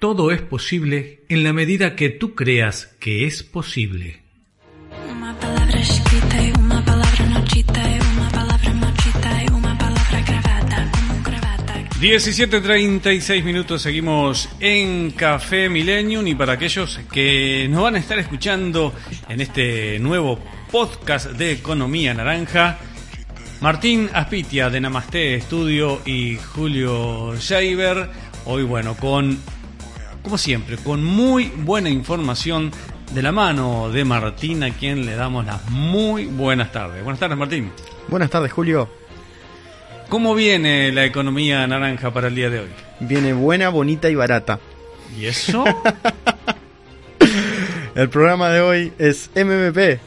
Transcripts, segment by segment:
Todo es posible en la medida que tú creas que es posible. Uma palavra escrita e uma palavra no dita e uma palavra maldita e uma palavra gravada como gravata. 17.36 minutos seguimos en Café Millennium y para aquellos que nos van a estar escuchando en este nuevo podcast de Economía Naranja, Martín Aspitia de Namaste Estudio y Julio Scheiber, hoy bueno, con, como siempre, con muy buena información de la mano de Martín, a quien le damos las muy buenas tardes. Buenas tardes, Martín. Buenas tardes, Julio. ¿Cómo viene la economía naranja para el día de hoy? Viene buena, bonita y barata. ¿Y eso? El programa de hoy es MMP,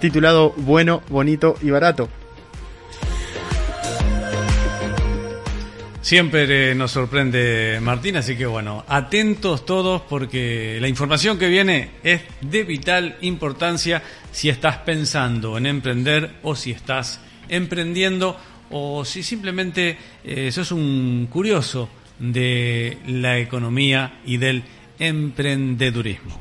titulado Bueno, Bonito y Barato. Siempre nos sorprende Martín, así que bueno, atentos todos porque la información que viene es de vital importancia si estás pensando en emprender o si estás emprendiendo o si simplemente eh, sos un curioso de la economía y del emprendedurismo.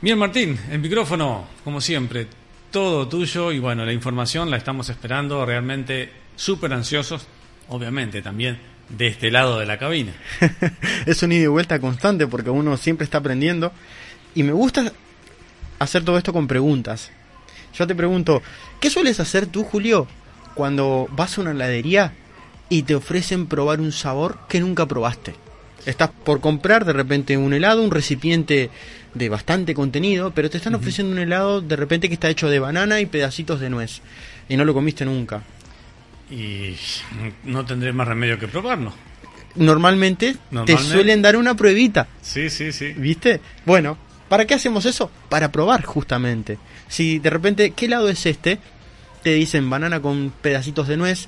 Bien, Martín, el micrófono, como siempre, todo tuyo y bueno, la información la estamos esperando realmente súper ansiosos, obviamente también de este lado de la cabina. es un ida y vuelta constante porque uno siempre está aprendiendo. Y me gusta hacer todo esto con preguntas. Yo te pregunto, ¿qué sueles hacer tú, Julio, cuando vas a una heladería y te ofrecen probar un sabor que nunca probaste? Estás por comprar de repente un helado, un recipiente de bastante contenido, pero te están ofreciendo un helado de repente que está hecho de banana y pedacitos de nuez. Y no lo comiste nunca. Y no tendré más remedio que probarlo. Normalmente, te suelen dar una pruebita, Sí, sí, sí. ¿viste? Bueno, ¿para qué hacemos eso? Para probar justamente. Si de repente, ¿qué helado es este? Te dicen banana con pedacitos de nuez.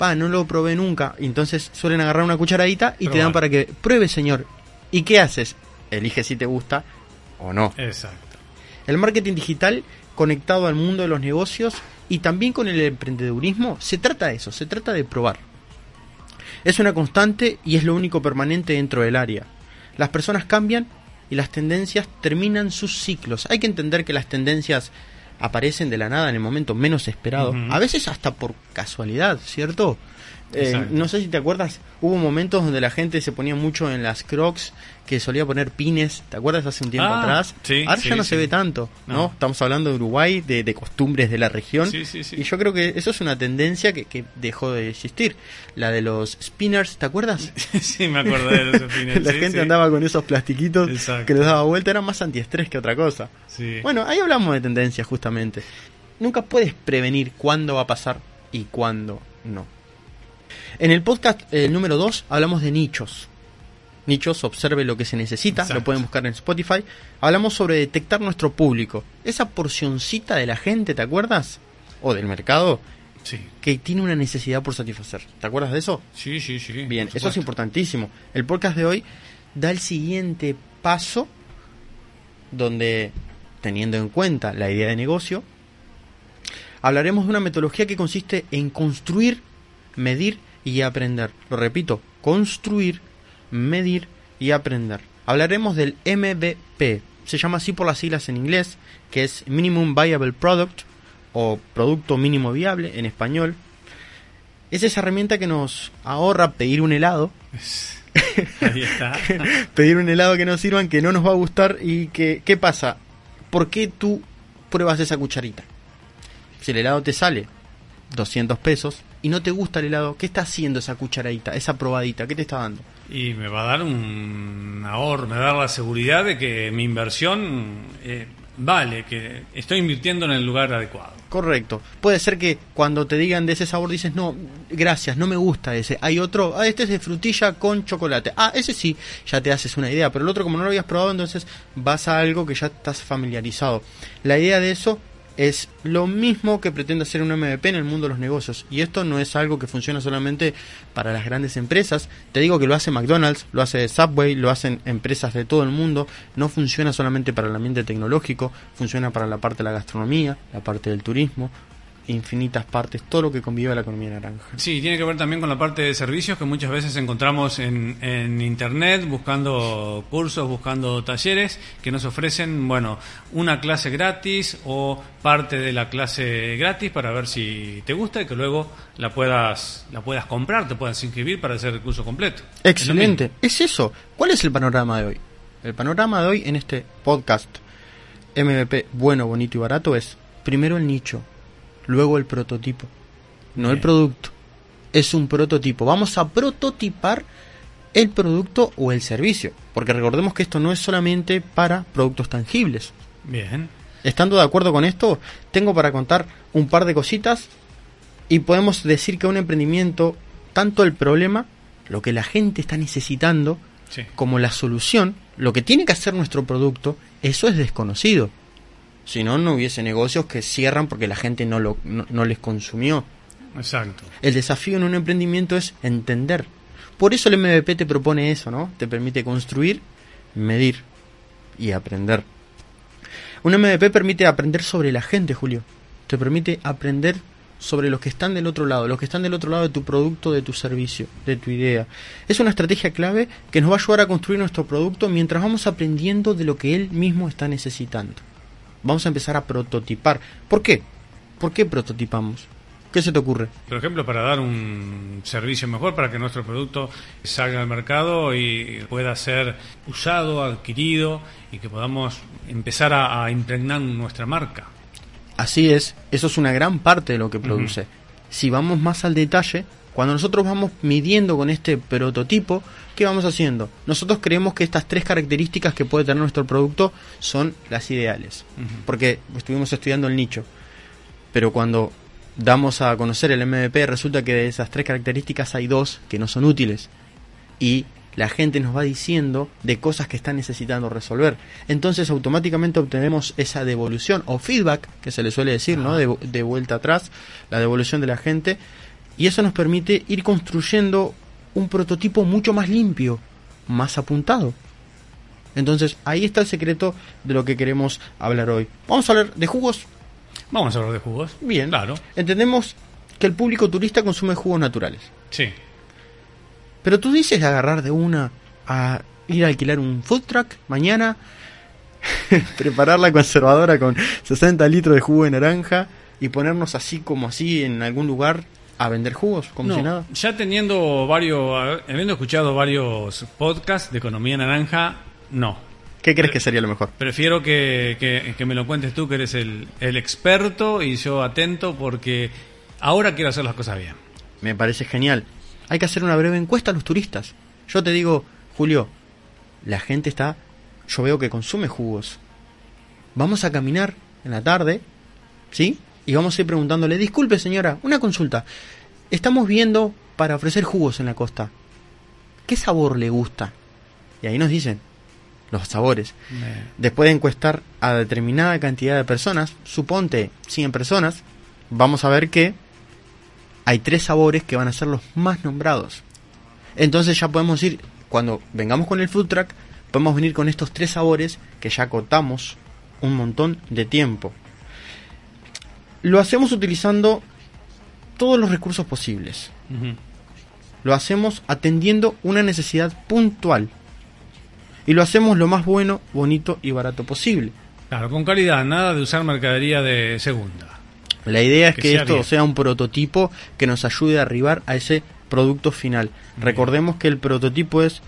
Pa, no lo probé nunca. Entonces suelen agarrar una cucharadita y te dan para que pruebe, señor. ¿Y qué haces? Elige si te gusta o no. Exacto. El marketing digital conectado al mundo de los negocios y también con el emprendedurismo, se trata de eso, se trata de probar. Es una constante y es lo único permanente dentro del área. Las personas cambian y las tendencias terminan sus ciclos. Hay que entender que las tendencias aparecen de la nada en el momento menos esperado, a veces hasta por casualidad, ¿cierto? Eh, no sé si te acuerdas, hubo momentos donde la gente se ponía mucho en las crocs, que solía poner pines, ¿te acuerdas hace un tiempo Ah, atrás? sí, Ahora sí, ya no sí. se ve tanto, ¿no? No. Estamos hablando de Uruguay, de, de costumbres de la región. Sí, sí, sí. Y yo creo que eso es una tendencia que, que dejó de existir. La de los spinners, ¿te acuerdas? sí, me acuerdo de los opines. la gente andaba con esos plastiquitos Exacto. que les daba vuelta, eran más antiestrés que otra cosa. Sí. Bueno, ahí hablamos de tendencias justamente. Nunca puedes prevenir cuándo va a pasar y cuándo no. En el podcast eh, número 2 hablamos de nichos. Nichos, observe lo que se necesita, Exacto. lo pueden buscar en Spotify. Hablamos sobre detectar nuestro público. Esa porcioncita de la gente, ¿te acuerdas? O del mercado, sí. que tiene una necesidad por satisfacer. ¿Te acuerdas de eso? Sí, sí, sí. Bien, eso es importantísimo. El podcast de hoy da el siguiente paso donde, teniendo en cuenta la idea de negocio, hablaremos de una metodología que consiste en construir, medir y aprender. Lo repito, construir, medir y aprender. Hablaremos del MVP. Se llama así por las siglas en inglés, que es Minimum Viable Product o Producto Mínimo Viable en español. Es esa herramienta que nos ahorra pedir un helado, Ahí está. pedir un helado que nos sirvan, que no nos va a gustar y que, ¿qué pasa? ¿Por qué tú pruebas esa cucharita? Si el helado te sale 200 pesos y no te gusta el helado, ¿qué está haciendo esa cucharadita, esa probadita? ¿Qué te está dando? Y me va a dar un ahorro, me va a dar la seguridad de que mi inversión eh, vale, que estoy invirtiendo en el lugar adecuado. Correcto. Puede ser que cuando te digan de ese sabor dices, no, gracias, no me gusta ese. Hay otro, ah, este es de frutilla con chocolate. Ah, ese sí, ya te haces una idea. Pero el otro, como no lo habías probado, entonces vas a algo que ya estás familiarizado. La idea de eso es lo mismo que pretende hacer un MVP en el mundo de los negocios. Y esto no es algo que funciona solamente para las grandes empresas. Te digo que lo hace McDonald's, lo hace Subway, lo hacen empresas de todo el mundo. No funciona solamente para el ambiente tecnológico, funciona para la parte de la gastronomía, la parte del turismo, infinitas partes, todo lo que convive a la economía naranja. Sí, tiene que ver también con la parte de servicios que muchas veces encontramos en, en internet buscando cursos, buscando talleres que nos ofrecen, bueno, una clase gratis o parte de la clase gratis para ver si te gusta y que luego la puedas la puedas comprar, te puedas inscribir para hacer el curso completo. Excelente. Es eso. ¿Cuál es el panorama de hoy? El panorama de hoy en este podcast MVP bueno, bonito y barato es primero el nicho, luego el prototipo, no el producto. Es un prototipo. Vamos a prototipar el producto o el servicio, porque recordemos que esto no es solamente para productos tangibles. Bien. Estando de acuerdo con esto, tengo para contar un par de cositas y podemos decir que un emprendimiento, tanto el problema, lo que la gente está necesitando, Sí. como la solución, lo que tiene que hacer nuestro producto, eso es desconocido. Si no, no hubiese negocios que cierran porque la gente no, lo, no, no les consumió. Exacto. El desafío en un emprendimiento es entender. Por eso el MVP te propone eso, ¿no? Te permite construir, medir y aprender. Un MVP permite aprender sobre la gente, Julio. Te permite aprender sobre los que están del otro lado, los que están del otro lado de tu producto, de tu servicio, de tu idea. Es una estrategia clave que nos va a ayudar a construir nuestro producto mientras vamos aprendiendo de lo que él mismo está necesitando. Vamos a empezar a prototipar. ¿Por qué? ¿Por qué prototipamos? ¿Qué se te ocurre? Por ejemplo, para dar un servicio mejor, para que nuestro producto salga al mercado y pueda ser usado, adquirido y que podamos empezar a, a impregnar nuestra marca. Así es, eso es una gran parte de lo que produce. Si vamos más al detalle, cuando nosotros vamos midiendo con este prototipo, ¿qué vamos haciendo? Nosotros creemos que estas tres características que puede tener nuestro producto son las ideales, porque estuvimos estudiando el nicho. Pero cuando damos a conocer el MVP, resulta que de esas tres características hay dos que no son útiles. Y la gente nos va diciendo de cosas que están necesitando resolver. Entonces automáticamente obtenemos esa devolución o feedback, que se le suele decir, ¿no? De, de vuelta atrás, la devolución de la gente. Y eso nos permite ir construyendo un prototipo mucho más limpio, más apuntado. Entonces ahí está el secreto de lo que queremos hablar hoy. Vamos a hablar de jugos. Vamos a hablar de jugos. Bien. Claro. Entendemos que el público turista consume jugos naturales. Sí. Pero tú dices agarrar de una a ir a alquilar un food truck mañana, preparar la conservadora con 60 litros de jugo de naranja y ponernos así como así en algún lugar a vender jugos, como No, si nada. ya teniendo varios, habiendo escuchado varios podcasts de economía naranja, no. ¿Qué crees que sería lo mejor? Prefiero que, que- que me lo cuentes tú, que eres el, el experto y yo atento, porque ahora quiero hacer las cosas bien. Me parece genial. Hay que hacer una breve encuesta a los turistas. Yo te digo, Julio, la gente está, yo veo que consume jugos. Vamos a caminar en la tarde, ¿sí? Y vamos a ir preguntándole, disculpe señora, una consulta. Estamos viendo para ofrecer jugos en la costa. ¿Qué sabor le gusta? Y ahí nos dicen los sabores. Después de encuestar a determinada cantidad de personas, suponte 100 personas, vamos a ver que hay tres sabores que van a ser los más nombrados. Entonces ya podemos ir, cuando vengamos con el food truck, podemos venir con estos tres sabores que ya cortamos un montón de tiempo. Lo hacemos utilizando todos los recursos posibles. Lo hacemos atendiendo una necesidad puntual. Y lo hacemos lo más bueno, bonito y barato posible. Claro, con calidad, nada de usar mercadería de segunda. La idea es Que que, sea esto bien. sea un prototipo que nos ayude a arribar a ese producto final. Recordemos que el prototipo es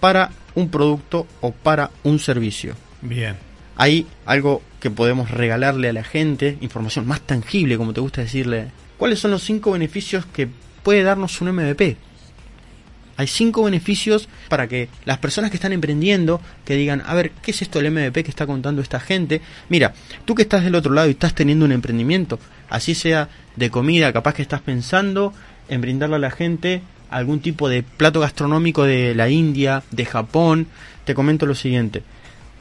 para un producto o para un servicio. Bien. Hay algo que podemos regalarle a la gente, información más tangible, como te gusta decirle. ¿Cuáles son los cinco beneficios que puede darnos un MVP? Hay cinco beneficios para que las personas que están emprendiendo, que digan, a ver, ¿qué es esto del MVP que está contando esta gente? Mira, tú que estás del otro lado y estás teniendo un emprendimiento, así sea de comida, capaz que estás pensando en brindarle a la gente algún tipo de plato gastronómico de la India, de Japón. Te comento lo siguiente,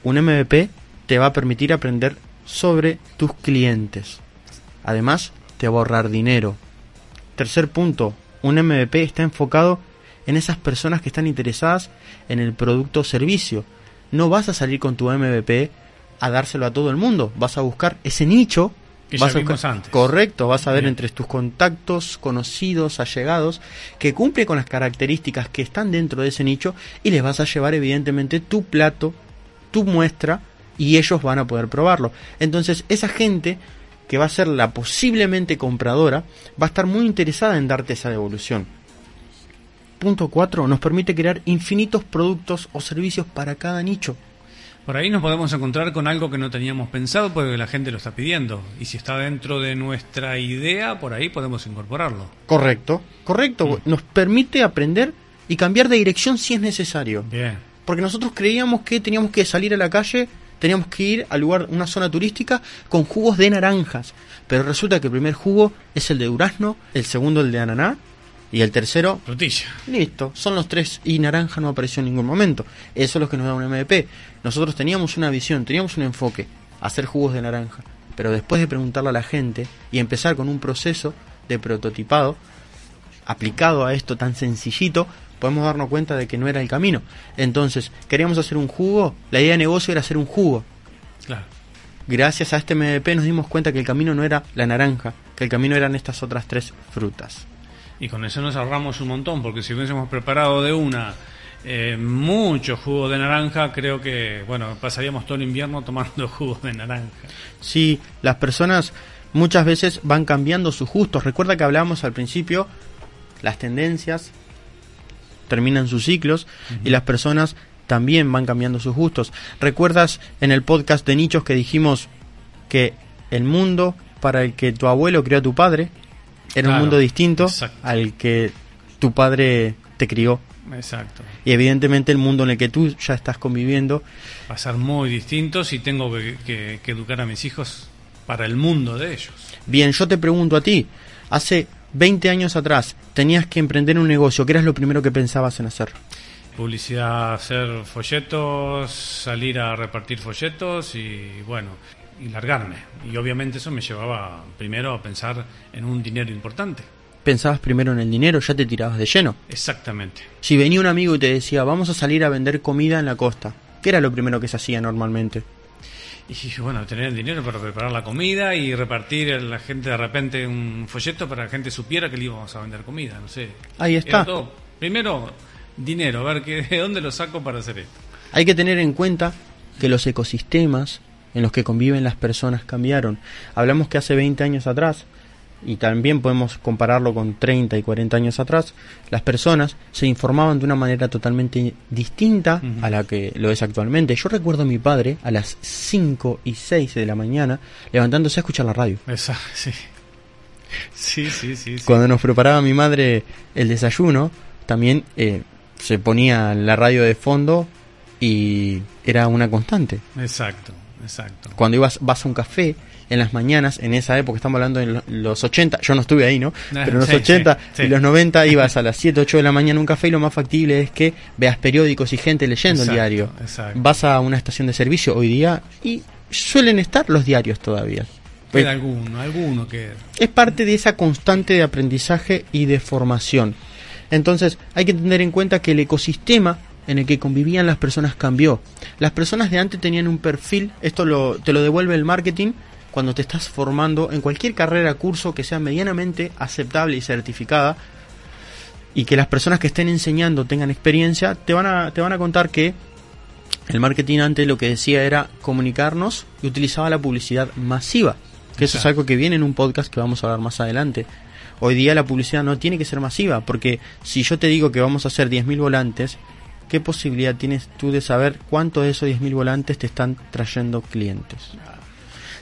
un MVP te va a permitir aprender sobre tus clientes. Además, te va a ahorrar dinero. Tercer punto, un MVP está enfocado en esas personas que están interesadas en el producto o servicio. No vas a salir con tu MVP a dárselo a todo el mundo, vas a buscar ese nicho. Que vas ya a vimos buscar- antes. Correcto, vas a ver Bien. entre tus contactos, conocidos, allegados, que cumple con las características que están dentro de ese nicho y les vas a llevar evidentemente tu plato, tu muestra y ellos van a poder probarlo. Entonces esa gente que va a ser la posiblemente compradora va a estar muy interesada en darte esa devolución. Punto 4. Nos permite crear infinitos productos o servicios para cada nicho. Por ahí nos podemos encontrar con algo que no teníamos pensado porque la gente lo está pidiendo. Y si está dentro de nuestra idea, por ahí podemos incorporarlo. Correcto, correcto. Nos permite aprender y cambiar de dirección si es necesario. Bien. Porque nosotros creíamos que teníamos que salir a la calle, teníamos que ir al lugar, una zona turística, con jugos de naranjas. Pero resulta que el primer jugo es el de durazno, el segundo el de ananá y el tercero Frutilla. Listo, son los tres y naranja no apareció en ningún momento. Eso es lo que nos da un MVP. Nosotros teníamos una visión, teníamos un enfoque, hacer jugos de naranja. Pero después de preguntarle a la gente y empezar con un proceso de prototipado aplicado a esto tan sencillito, podemos darnos cuenta de que no era el camino. Entonces, queríamos hacer un jugo, la idea de negocio era hacer un jugo. Claro. Gracias a este MVP nos dimos cuenta que el camino no era la naranja, que el camino eran estas otras tres frutas. Y con eso nos ahorramos un montón, porque si hubiésemos preparado de una eh, mucho jugo de naranja, creo que, bueno, pasaríamos todo el invierno tomando jugo de naranja. Sí, las personas muchas veces van cambiando sus gustos. Recuerda que hablábamos al principio, las tendencias terminan sus ciclos y las personas también van cambiando sus gustos. ¿Recuerdas en el podcast de nichos que dijimos que el mundo para el que tu abuelo crió a tu padre era un mundo distinto exacto. al que tu padre te crió? Exacto. Y evidentemente el mundo en el que tú ya estás conviviendo Va a ser muy distinto si tengo que, que- que educar a mis hijos para el mundo de ellos. Bien, yo te pregunto a ti, hace 20 años atrás tenías que emprender un negocio, ¿qué era lo primero que pensabas en hacer? Publicidad, hacer folletos, salir a repartir folletos y bueno, y largarme. Y obviamente eso me llevaba primero a pensar en un dinero importante. Pensabas primero en el dinero, ya te tirabas de lleno. Exactamente. Si venía un amigo y te decía, vamos a salir a vender comida en la costa, ¿qué era lo primero que se hacía normalmente? Y bueno, tener el dinero para preparar la comida y repartir a la gente de repente un folleto para que la gente supiera que le íbamos a vender comida, no sé. Ahí está. todo. Primero, dinero, a ver que, de dónde lo saco para hacer esto. Hay que tener en cuenta que los ecosistemas en los que conviven las personas cambiaron. Hablamos que hace 20 años atrás, y también podemos compararlo con 30 y 40 años atrás, las personas se informaban de una manera totalmente distinta a la que lo es actualmente. Yo recuerdo a mi padre a las 5 y 6 de la mañana levantándose a escuchar la radio. Esa, sí. Sí, sí, sí. sí. Cuando nos preparaba mi madre el desayuno, también eh, se ponía la radio de fondo y era una constante. Exacto, exacto. Cuando ibas vas a un café en las mañanas, en esa época, estamos hablando en lo- los 80, yo no estuve ahí, ¿no? Pero en los Sí, 80 sí, sí. y los 90 ibas a las 7, 8 de la mañana a un café y lo más factible es que veas periódicos y gente leyendo Exacto, el diario. exacto. Vas a una estación de servicio hoy día y suelen estar los diarios todavía. Queda alguno, alguno que... es parte de esa constante de aprendizaje y de formación. Entonces hay que tener en cuenta que el ecosistema en el que convivían las personas cambió. Las personas de antes tenían un perfil, esto lo, te lo devuelve el marketing cuando te estás formando en cualquier carrera, curso que sea medianamente aceptable y certificada y que las personas que estén enseñando tengan experiencia, te van a, te van a contar que el marketing antes lo que decía era comunicarnos y utilizaba la publicidad masiva. Que eso es algo que viene en un podcast que vamos a hablar más adelante. Hoy día la publicidad no tiene que ser masiva, porque si yo te digo que vamos a hacer 10.000 volantes, ¿qué posibilidad tienes tú de saber cuántos de esos 10.000 volantes te están trayendo clientes?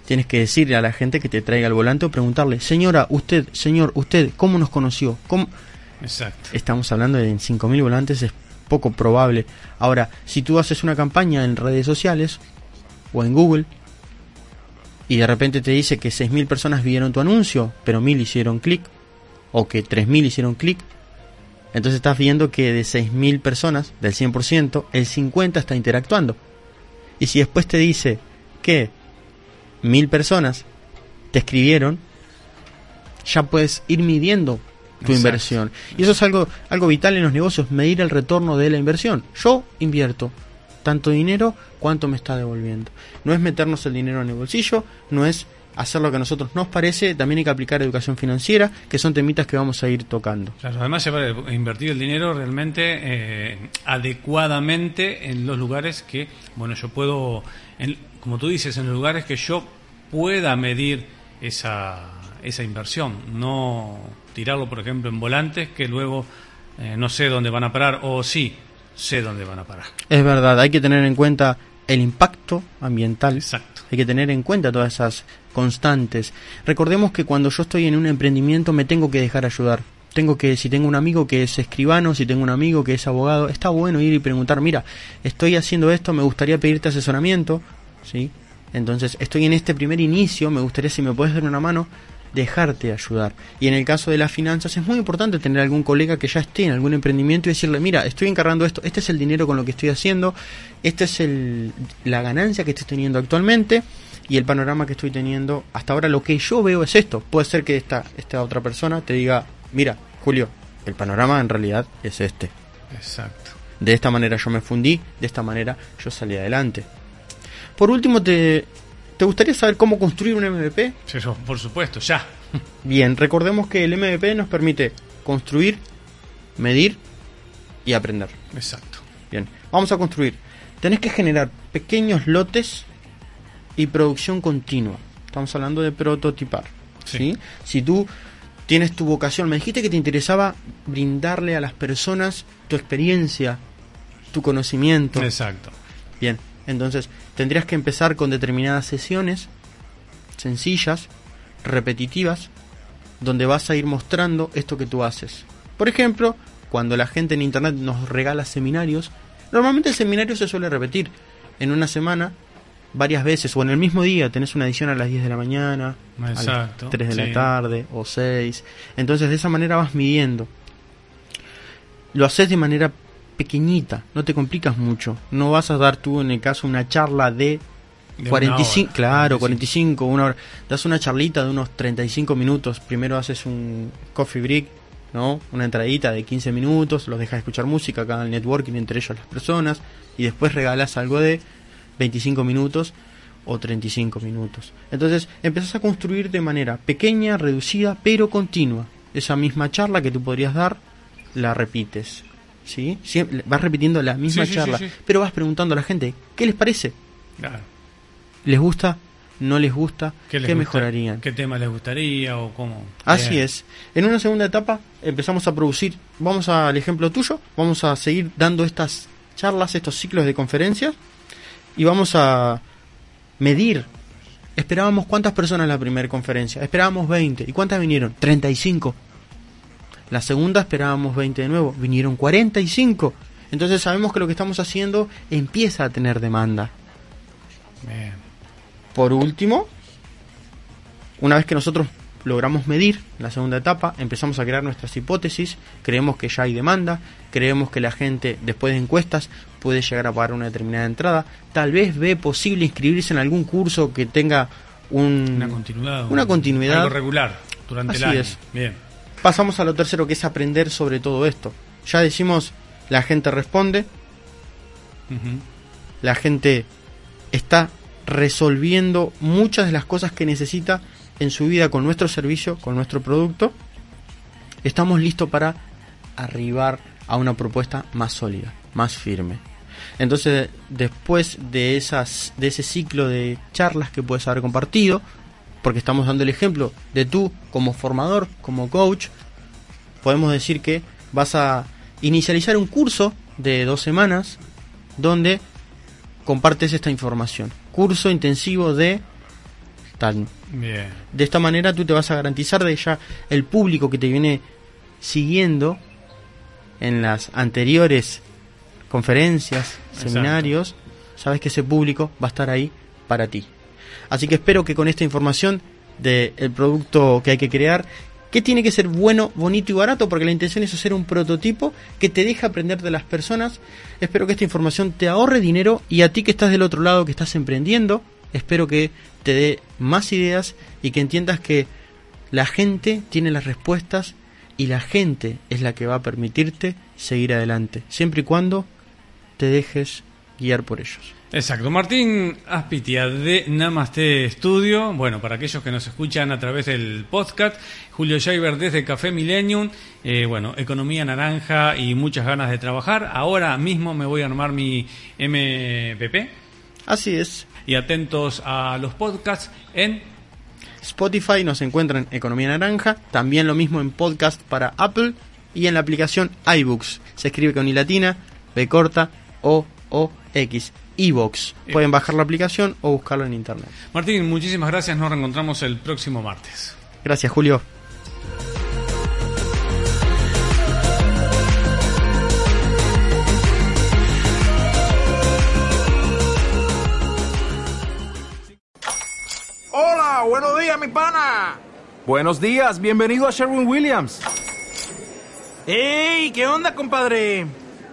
Tienes que decirle a la gente que te traiga el volante o preguntarle, señora, usted, señor, usted, ¿cómo nos conoció? ¿Cómo? Exacto. Estamos hablando de en 5.000 volantes, es poco probable. Ahora, si tú haces una campaña en redes sociales o en Google, y de repente te dice que 6.000 personas vieron tu anuncio, pero 1.000 hicieron clic, o que 3.000 hicieron clic, entonces estás viendo que de 6.000 personas, del 100%, el 50 está interactuando. Y si después te dice que 1.000 personas te escribieron, ya puedes ir midiendo tu Exacto. inversión. Y eso es algo, algo vital en los negocios, medir el retorno de la inversión. Yo invierto tanto dinero, cuánto me está devolviendo. No es meternos el dinero en el bolsillo, no es hacer lo que a nosotros nos parece, también hay que aplicar educación financiera, que son temitas que vamos a ir tocando. Claro, además se va a invertir el dinero realmente eh, adecuadamente en los lugares que, bueno, yo puedo, en- como tú dices, en los lugares que yo pueda medir esa, esa inversión, no tirarlo, por ejemplo, en volantes que luego eh, no sé dónde van a parar, o sí, sé dónde van a parar. Es verdad, hay que tener en cuenta el impacto ambiental. Exacto. Hay que tener en cuenta todas esas constantes. Recordemos que cuando yo estoy en un emprendimiento me tengo que dejar ayudar. Tengo que, si tengo un amigo que es escribano, si tengo un amigo que es abogado, está bueno ir y preguntar, mira, estoy haciendo esto, me gustaría pedirte asesoramiento, ¿sí? Entonces, estoy en este primer inicio, me gustaría si me puedes dar una mano, dejarte ayudar. Y en el caso de las finanzas es muy importante tener algún colega que ya esté en algún emprendimiento y decirle, mira, estoy encargando esto, este es el dinero con lo que estoy haciendo, esta es el, la ganancia que estoy teniendo actualmente y el panorama que estoy teniendo. Hasta ahora lo que yo veo es esto. Puede ser que esta, esta otra persona te diga, mira, Julio, el panorama en realidad es este. Exacto. De esta manera yo me fundí, de esta manera yo salí adelante. Por último, ¿te, ¿te gustaría saber cómo construir un MVP? Sí, por supuesto, ya. Bien, recordemos que el MVP nos permite construir, medir y aprender. Exacto. Bien, vamos a construir. Tenés que generar pequeños lotes y producción continua. Estamos hablando de prototipar. Sí. ¿sí? Si tú tienes tu vocación, me dijiste que te interesaba brindarle a las personas tu experiencia, tu conocimiento. Exacto. Bien, entonces tendrías que empezar con determinadas sesiones sencillas, repetitivas, donde vas a ir mostrando esto que tú haces. Por ejemplo, cuando la gente en internet nos regala seminarios, normalmente el seminario se suele repetir en una semana varias veces o en el mismo día tenés una edición a las 10 de la mañana, Exacto, a las 3 de sí. la tarde o 6. Entonces de esa manera vas midiendo. Lo haces de manera pequeñita, no te complicas mucho. No vas a dar tú en el caso una charla de De una 45, hora, claro, 45. 45, una hora. Das una charlita de unos 35 minutos. Primero haces un coffee break, ¿no? Una entradita de 15 minutos, los dejas escuchar música, acá el networking entre ellos las personas, y después regalas algo de 25 minutos o 35 minutos. Entonces empezás a construir de manera pequeña, reducida, pero continua. Esa misma charla que tú podrías dar, la repites. ¿Sí? Siempre, vas repitiendo la misma Sí, charla, sí, sí. pero vas preguntando a la gente, ¿qué les parece? Claro. ¿Les gusta? ¿No les gusta? ¿Qué, les gusta- mejorarían? ¿Qué tema les gustaría o cómo? Así es. En una segunda etapa empezamos a producir, vamos al ejemplo tuyo, vamos a seguir dando estas charlas, estos ciclos de conferencias y vamos a medir. Esperábamos cuántas personas en la primera conferencia, esperábamos 20. ¿Y cuántas vinieron? 35. La segunda esperábamos 20 de nuevo, vinieron 45. Entonces sabemos que lo que estamos haciendo empieza a tener demanda. Bien. Por último, una vez que nosotros logramos medir la segunda etapa, empezamos a crear nuestras hipótesis, creemos que ya hay demanda, creemos que la gente después de encuestas puede llegar a pagar una determinada entrada, tal vez ve posible inscribirse en algún curso que tenga un... Una continuidad. Una un- continuidad. Algo regular durante el año. es. Bien. Pasamos a lo tercero que es aprender sobre todo esto. Ya decimos, la gente responde, la gente está resolviendo muchas de las cosas que necesita en su vida con nuestro servicio, con nuestro producto, estamos listos para arribar a una propuesta más sólida, más firme. Entonces, después de esas de ese ciclo de charlas que puedes haber compartido, porque estamos dando el ejemplo de tú como formador, como coach, podemos decir que vas a inicializar un curso de dos semanas donde compartes esta información. Curso intensivo de tal. Bien. De esta manera tú te vas a garantizar de ya el público que te viene siguiendo en las anteriores conferencias, Exacto. seminarios, sabes que ese público va a estar ahí para ti. Así que espero que con esta información del producto que hay que crear, que tiene que ser bueno, bonito y barato, porque la intención es hacer un prototipo que te deja aprender de las personas. Espero que esta información te ahorre dinero y a ti que estás del otro lado, que estás emprendiendo, espero que te dé más ideas y que entiendas que la gente tiene las respuestas y la gente es la que va a permitirte seguir adelante, siempre y cuando te dejes guiar por ellos. Exacto. Martín Aspitia de Namaste Studio. Bueno, para aquellos que nos escuchan a través del podcast, Julio Scheiber desde Café Millennium. Eh, bueno, economía naranja y muchas ganas de trabajar. Ahora mismo me voy a armar mi MPP. Así es. Y atentos a los podcasts en Spotify nos encuentran Economía Naranja, también lo mismo en podcast para Apple y en la aplicación iBooks. Se escribe con i latina, b corta, o o x. iBox. Pueden bajar la aplicación o buscarlo en internet. Martín, muchísimas gracias. Nos reencontramos el próximo martes. Gracias, Julio. Hola, buenos días, mi pana. Buenos días, bienvenido a Sherwin Williams. ¡Ey! ¿Qué onda, compadre?